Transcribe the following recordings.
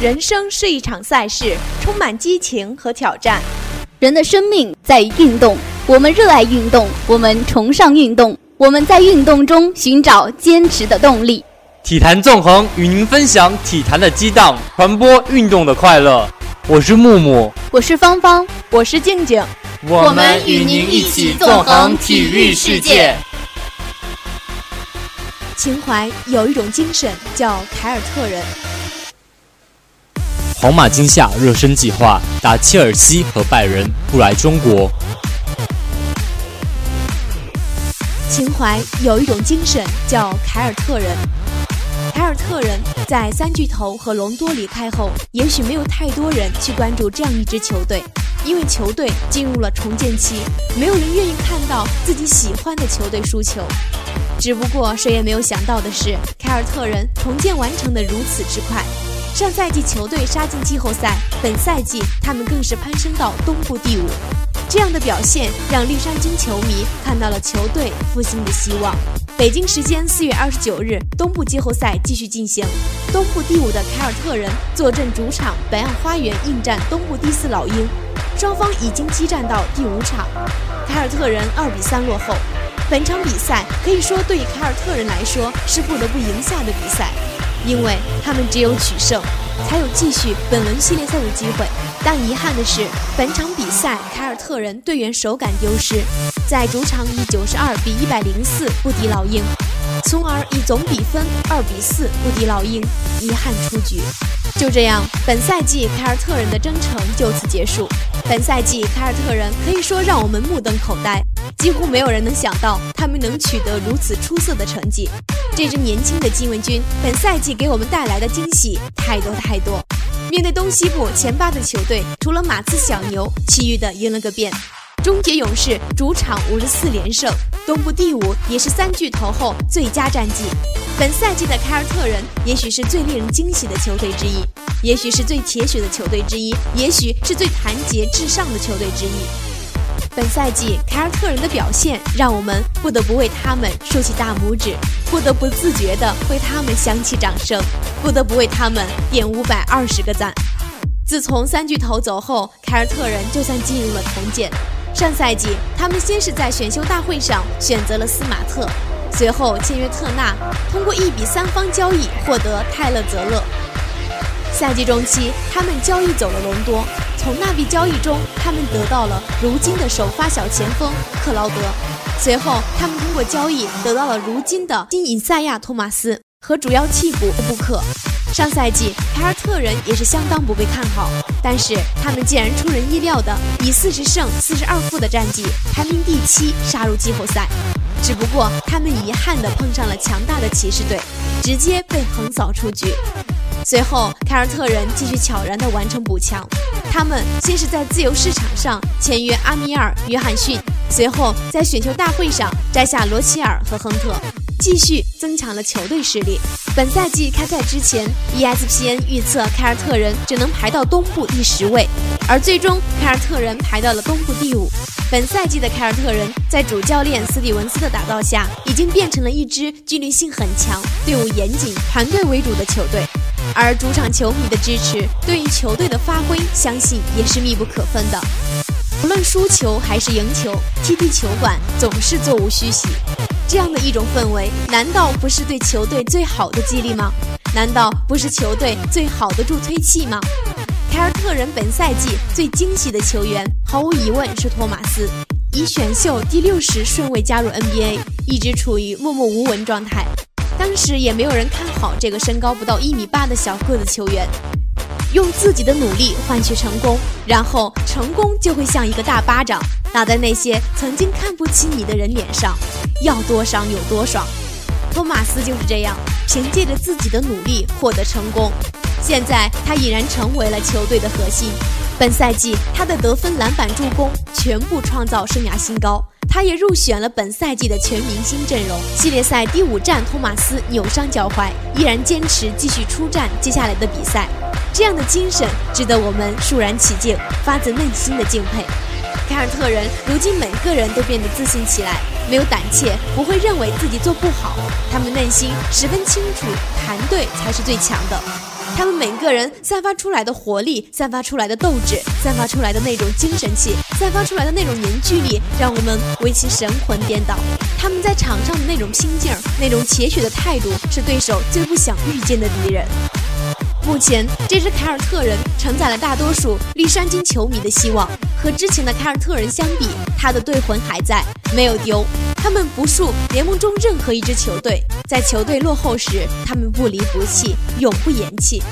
人生是一场赛事，充满激情和挑战。人的生命在于运动，我们热爱运动，我们崇尚运动，我们在运动中寻找坚持的动力。体坛纵横与您分享体坛的激荡，传播运动的快乐。我是木木，我是芳芳，我是静静，我们与您一起纵横体育世界。情怀有一种精神，叫凯尔特人。皇马今夏热身计划打切尔西和拜仁，不来中国。情怀有一种精神，叫凯尔特人。凯尔特人在三巨头和隆多离开后，也许没有太多人去关注这样一支球队，因为球队进入了重建期，没有人愿意看到自己喜欢的球队输球。只不过谁也没有想到的是，凯尔特人重建完成的如此之快。上赛季球队杀进季后赛，本赛季他们更是攀升到东部第五。这样的表现让绿衫军球迷看到了球队复兴的希望。北京时间四月二十九日，东部季后赛继续进行。东部第五的凯尔特人坐镇主场北岸花园应战东部第四老鹰，双方已经激战到第五场，凯尔特人二比三落后。本场比赛可以说对凯尔特人来说是不得不赢下的比赛。因为他们只有取胜，才有继续本轮系列赛的机会。但遗憾的是，本场比赛凯尔特人队员手感丢失，在主场以九十二比一百零四不敌老鹰，从而以总比分二比四不敌老鹰，遗憾出局。就这样，本赛季凯尔特人的征程就此结束。本赛季凯尔特人可以说让我们目瞪口呆。几乎没有人能想到他们能取得如此出色的成绩。这支年轻的金文军本赛季给我们带来的惊喜太多太多。面对东西部前八的球队，除了马刺小牛，其余的赢了个遍。终结勇士主场五十四连胜，东部第五也是三巨头后最佳战绩。本赛季的凯尔特人也许是最令人惊喜的球队之一，也许是最铁血的球队之一，也许是最团结至上的球队之一。本赛季凯尔特人的表现，让我们不得不为他们竖起大拇指，不得不自觉地为他们响起掌声，不得不为他们点五百二十个赞。自从三巨头走后，凯尔特人就算进入了重建。上赛季，他们先是在选秀大会上选择了斯马特，随后签约特纳，通过一笔三方交易获得泰勒泽勒。赛季中期，他们交易走了隆多。从那笔交易中，他们得到了如今的首发小前锋克劳德。随后，他们通过交易得到了如今的新以赛亚·托马斯和主要替补布克。上赛季，凯尔特人也是相当不被看好，但是他们竟然出人意料的以四十胜四十二负的战绩排名第七杀入季后赛。只不过，他们遗憾地碰上了强大的骑士队，直接被横扫出局。随后，凯尔特人继续悄然地完成补强。他们先是在自由市场上签约阿米尔·约翰逊，随后在选秀大会上摘下罗齐尔和亨特，继续增强了球队实力。本赛季开赛之前，ESPN 预测凯尔特人只能排到东部第十位，而最终凯尔特人排到了东部第五。本赛季的凯尔特人在主教练斯蒂文斯的打造下，已经变成了一支纪律性很强、队伍严谨、团队为主的球队。而主场球迷的支持，对于球队的发挥，相信也是密不可分的。无论输球还是赢球，TT 球馆总是座无虚席。这样的一种氛围，难道不是对球队最好的激励吗？难道不是球队最好的助推器吗？凯尔特人本赛季最惊喜的球员，毫无疑问是托马斯，以选秀第六十顺位加入 NBA，一直处于默默无闻状态。当时也没有人看好这个身高不到一米八的小个子球员，用自己的努力换取成功，然后成功就会像一个大巴掌打在那些曾经看不起你的人脸上，要多爽有多爽。托马斯就是这样，凭借着自己的努力获得成功，现在他已然成为了球队的核心。本赛季他的得分、篮板、助攻全部创造生涯新高。他也入选了本赛季的全明星阵容。系列赛第五战，托马斯扭伤脚踝，依然坚持继续出战接下来的比赛。这样的精神值得我们肃然起敬，发自内心的敬佩。凯尔特人如今每个人都变得自信起来，没有胆怯，不会认为自己做不好。他们内心十分清楚，团队才是最强的。他们每个人散发出来的活力，散发出来的斗志，散发出来的那种精神气，散发出来的那种凝聚力，让我们为其神魂颠倒。他们在场上的那种拼劲儿，那种铁血的态度，是对手最不想遇见的敌人。目前，这支凯尔特人承载了大多数绿山金球迷的希望。和之前的凯尔特人相比，他的队魂还在，没有丢。他们不输联盟中任何一支球队，在球队落后时，他们不离不弃，永不言弃。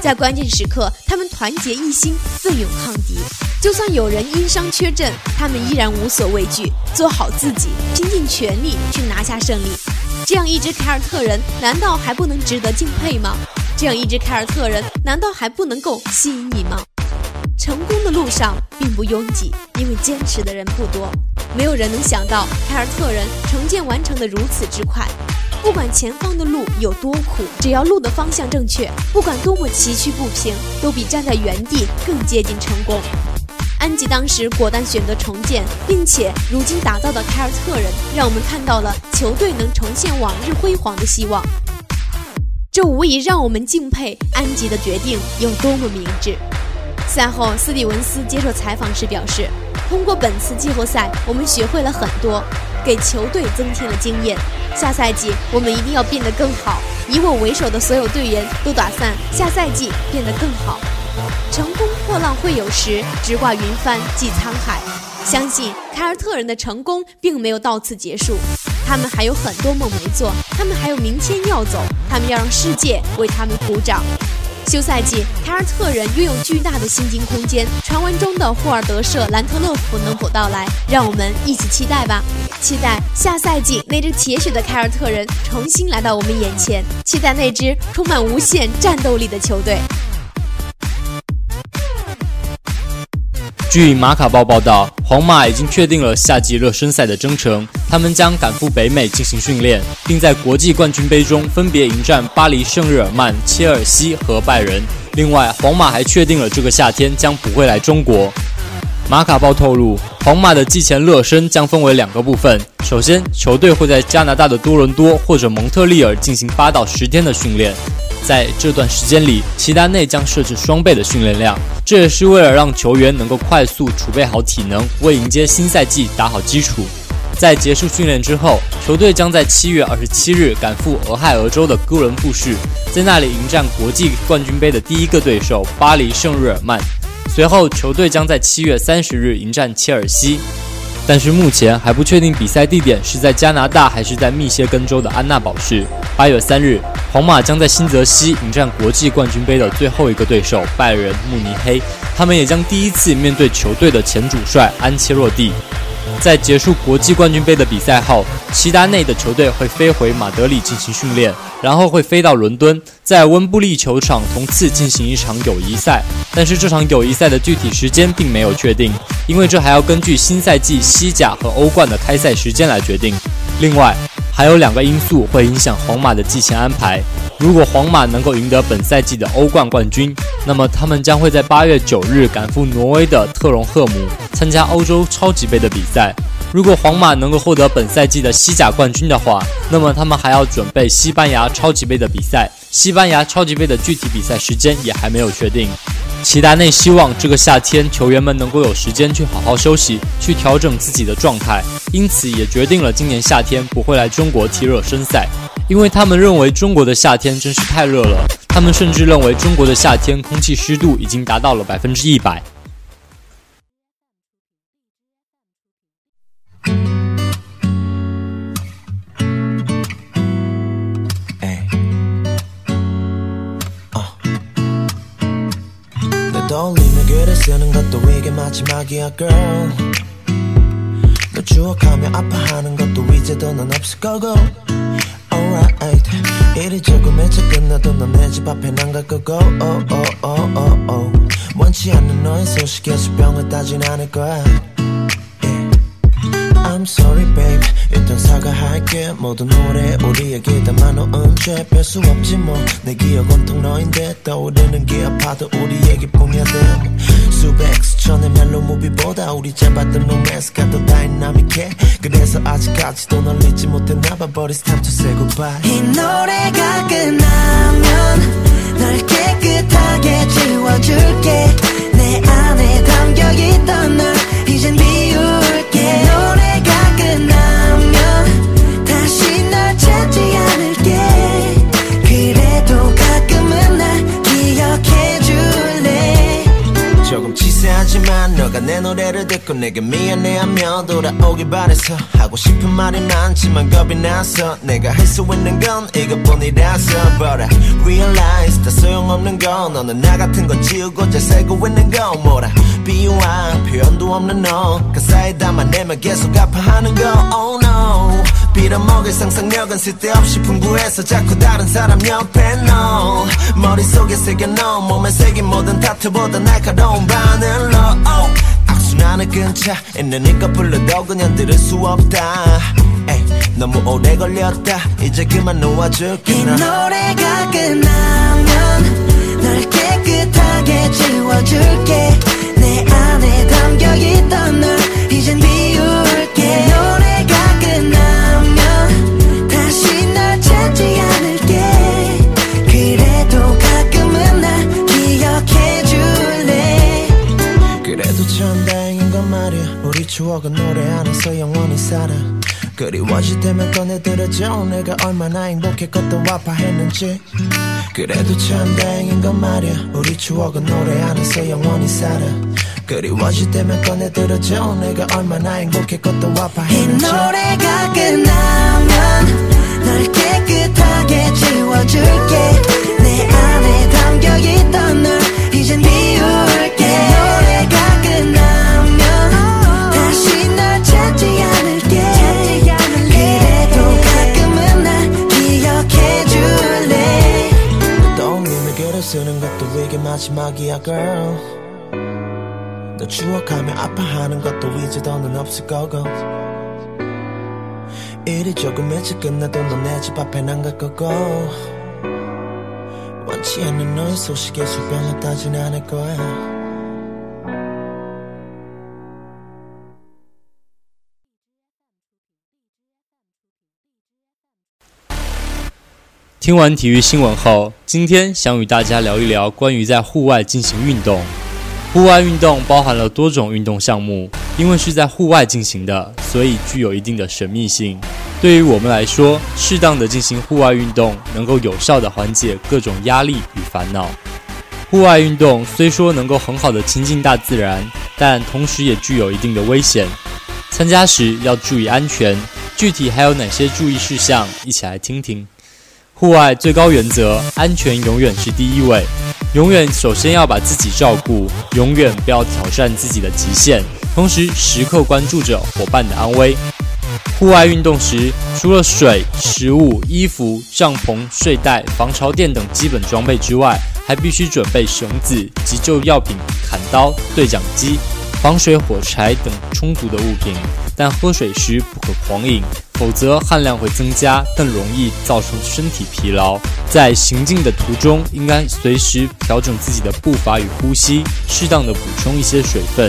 在关键时刻，他们团结一心，奋勇抗敌。就算有人因伤缺阵，他们依然无所畏惧，做好自己，拼尽全力去拿下胜利。这样一支凯尔特人，难道还不能值得敬佩吗？这样一支凯尔特人，难道还不能够吸引你吗？成功的路上并不拥挤，因为坚持的人不多。没有人能想到凯尔特人重建完成的如此之快。不管前方的路有多苦，只要路的方向正确，不管多么崎岖不平，都比站在原地更接近成功。安吉当时果断选择重建，并且如今打造的凯尔特人，让我们看到了球队能重现往日辉煌的希望。这无疑让我们敬佩安吉的决定有多么明智。赛后，斯蒂文斯接受采访时表示：“通过本次季后赛，我们学会了很多，给球队增添了经验。下赛季我们一定要变得更好。以我为首的所有队员都打算下赛季变得更好。乘风破浪会有时，直挂云帆济沧海。相信凯尔特人的成功并没有到此结束。”他们还有很多梦没做，他们还有明天要走，他们要让世界为他们鼓掌。休赛季，凯尔特人拥有巨大的薪金空间，传闻中的霍尔德舍兰特勒夫能否到来？让我们一起期待吧！期待下赛季那只铁血的凯尔特人重新来到我们眼前，期待那支充满无限战斗力的球队。据马卡报报道，皇马已经确定了夏季热身赛的征程，他们将赶赴北美进行训练，并在国际冠军杯中分别迎战巴黎圣日耳曼、切尔西和拜仁。另外，皇马还确定了这个夏天将不会来中国。马卡报透露，皇马的季前热身将分为两个部分，首先，球队会在加拿大的多伦多或者蒙特利尔进行八到十天的训练。在这段时间里，齐达内将设置双倍的训练量，这也是为了让球员能够快速储备好体能，为迎接新赛季打好基础。在结束训练之后，球队将在七月二十七日赶赴俄亥俄州的哥伦布市，在那里迎战国际冠军杯的第一个对手巴黎圣日耳曼。随后，球队将在七月三十日迎战切尔西。但是目前还不确定比赛地点是在加拿大还是在密歇根州的安娜堡市。八月三日，皇马将在新泽西迎战国际冠军杯的最后一个对手拜仁慕尼黑，他们也将第一次面对球队的前主帅安切洛蒂。在结束国际冠军杯的比赛后，齐达内的球队会飞回马德里进行训练，然后会飞到伦敦，在温布利球场同次进行一场友谊赛。但是这场友谊赛的具体时间并没有确定，因为这还要根据新赛季西甲和欧冠的开赛时间来决定。另外，还有两个因素会影响皇马的季前安排。如果皇马能够赢得本赛季的欧冠冠军，那么他们将会在八月九日赶赴挪威的特隆赫姆参加欧洲超级杯的比赛。如果皇马能够获得本赛季的西甲冠军的话，那么他们还要准备西班牙超级杯的比赛。西班牙超级杯的具体比赛时间也还没有确定。齐达内希望这个夏天球员们能够有时间去好好休息，去调整自己的状态，因此也决定了今年夏天不会来中国踢热身赛，因为他们认为中国的夏天真是太热了，他们甚至认为中国的夏天空气湿度已经达到了百分之一百。쓰는것도이게마지막이야 girl 널추억하며아파하는것도이제더넌없을거고 Alright. 일이 조금 일찍 끝나도 넌내집 앞에 난갈 거고. Oh oh oh oh oh. 원치 않는 너의 소식에서 병을 따진 않을 거야 I'm sorry babe. 일단 사과할게. 모든 노래 우리 얘기 담아놓은 죄별수 없지 뭐 내 기억 온통 너인데 떠오르는 게 아파도 우리 얘기뿐이야 damn 수백 수천의 멜로 무비보다 우리 잡았던 로맨스가 더 다이나믹해. 그래서 아직까지도 널 잊지 못했나봐. But it's time to say goodbye. 이 노래가 끝나면 널 깨끗하게 지워줄게. 내 안에 담겨있던 널 이젠 비울게 조금 치사하지만 너가 내 노래를 듣고 내게 미안해하며 돌아오길 바래서 하고 싶은 말이 많지만 겁이 나서 내가 할 수 있는 건 이것뿐이라서 But I realize 다 소용없는 건 너는 나 같은 거 지우고 잘 살고 있는 거 뭐라 비유한 표현도 없는 너 가사에 담아내면 계속 아파하는 거 Oh no 빌어먹을 상상력은 쓸데없이 풍부해서 자꾸 다른 사람 옆에 너 머릿속에 새겨넣어 몸에 새긴 모든 타투보다 날카로운 바늘로. Oh. 악순환을 끊자 있는니까 불러도 그냥 들을 수 없다. 에이, 너무 오래 걸렸다. 이제 그만 놓아줄게 이 노래가 끝나면 널 깨끗하게 지워줄게. 내 안에 담겨있던 널 이젠 비울게. 노래가 끝나 그래도 참 다행인 건 말이야. 우리 추억은 노래 안에서 영원히 살아. 그리워질 때면 꺼내들어줘. 내가 얼마나 행복했고 또 아파했는지. 그래도 참 다행인 건 말이야. 우리 추억은 노래 안에서 영원히 살아. 그리워질 때면 꺼내들어줘. 내가 얼마나 행복했고 또 아파했는지. 이 노래가 끝나면 널 깨끗하게 지워줄게. 내 안에 담겨있던 널 이젠 비울 마지막이야 girl. 너 추억하며 아파하는 것도 이제 더는 없을 거고. 일이 조금 일찍 끝나도 넌 내 집 앞엔 안갈 거고. 원치 않는 너의 소식에 수병을 따진 않을 거야《 听完体育新闻后，今天想与大家聊一聊关于在户外进行运动。户外运动包含了多种运动项目，因为是在户外进行的，所以具有一定的神秘性。对于我们来说，适当的进行户外运动，能够有效的缓解各种压力与烦恼。户外运动虽说能够很好的亲近大自然，但同时也具有一定的危险。参加时要注意安全，具体还有哪些注意事项？一起来听听。户外最高原则，安全永远是第一位。永远首先要把自己照顾，永远不要挑战自己的极限，同时时刻关注着伙伴的安危。户外运动时，除了水、食物、衣服、帐篷、睡袋、防潮垫等基本装备之外，还必须准备绳子、急救药品、砍刀、对讲机、防水火柴等充足的物品。但喝水时不可狂饮，否则汗量会增加，更容易造成身体疲劳。在行进的途中，应该随时调整自己的步伐与呼吸，适当的补充一些水分。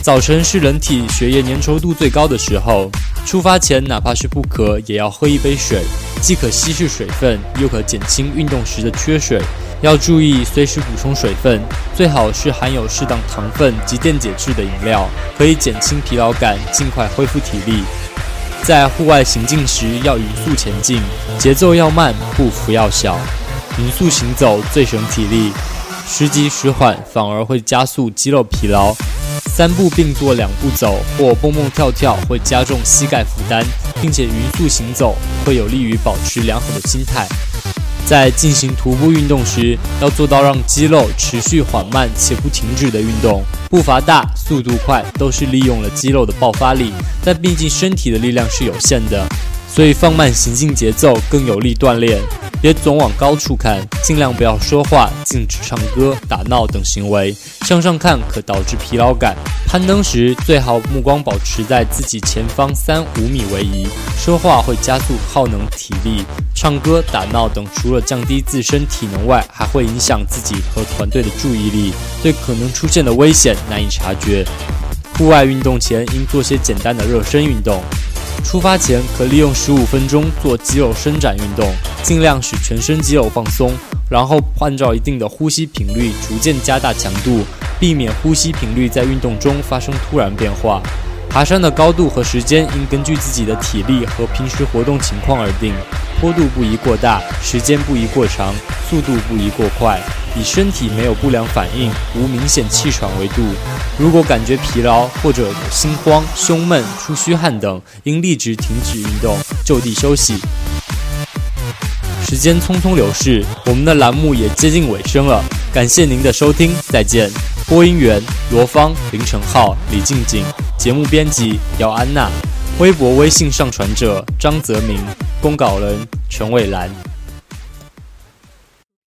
早晨是人体血液粘稠度最高的时候，出发前哪怕是不渴，也要喝一杯水，既可稀释水分，又可减轻运动时的缺水。要注意随时补充水分，最好是含有适当糖分及电解质的饮料，可以减轻疲劳感，尽快恢复体力。在户外行进时要匀速前进，节奏要慢，步幅要小，匀速行走最省体力，时急时缓反而会加速肌肉疲劳。三步并作两步走或蹦蹦跳跳会加重膝盖负担，并且匀速行走会有利于保持良好的心态。在进行徒步运动时，要做到让肌肉持续缓慢且不停止的运动，步伐大、速度快都是利用了肌肉的爆发力，但毕竟身体的力量是有限的，所以放慢行进节奏更有利锻炼。别总往高处看，尽量不要说话，禁止唱歌、打闹等行为。向上看可导致疲劳感。攀登时最好目光保持在自己前方三五米为宜。说话会加速耗能体力，唱歌、打闹等除了降低自身体能外，还会影响自己和团队的注意力，对可能出现的危险难以察觉。户外运动前应做些简单的热身运动。出发前可利用十五分钟做肌肉伸展运动，尽量使全身肌肉放松，然后按照一定的呼吸频率逐渐加大强度，避免呼吸频率在运动中发生突然变化。爬山的高度和时间应根据自己的体力和平时活动情况而定，坡度不宜过大，时间不宜过长，速度不宜过快，以身体没有不良反应、无明显气喘为度。如果感觉疲劳或者心慌、胸闷、出虚汗等，应立即停止运动，就地休息。时间匆匆流逝，我们的栏目也接近尾声了，感谢您的收听，再见。播音员罗芳、林成浩、李静静。节目编辑姚安娜，微博、微信上传者张泽明，公稿人陈蔚兰。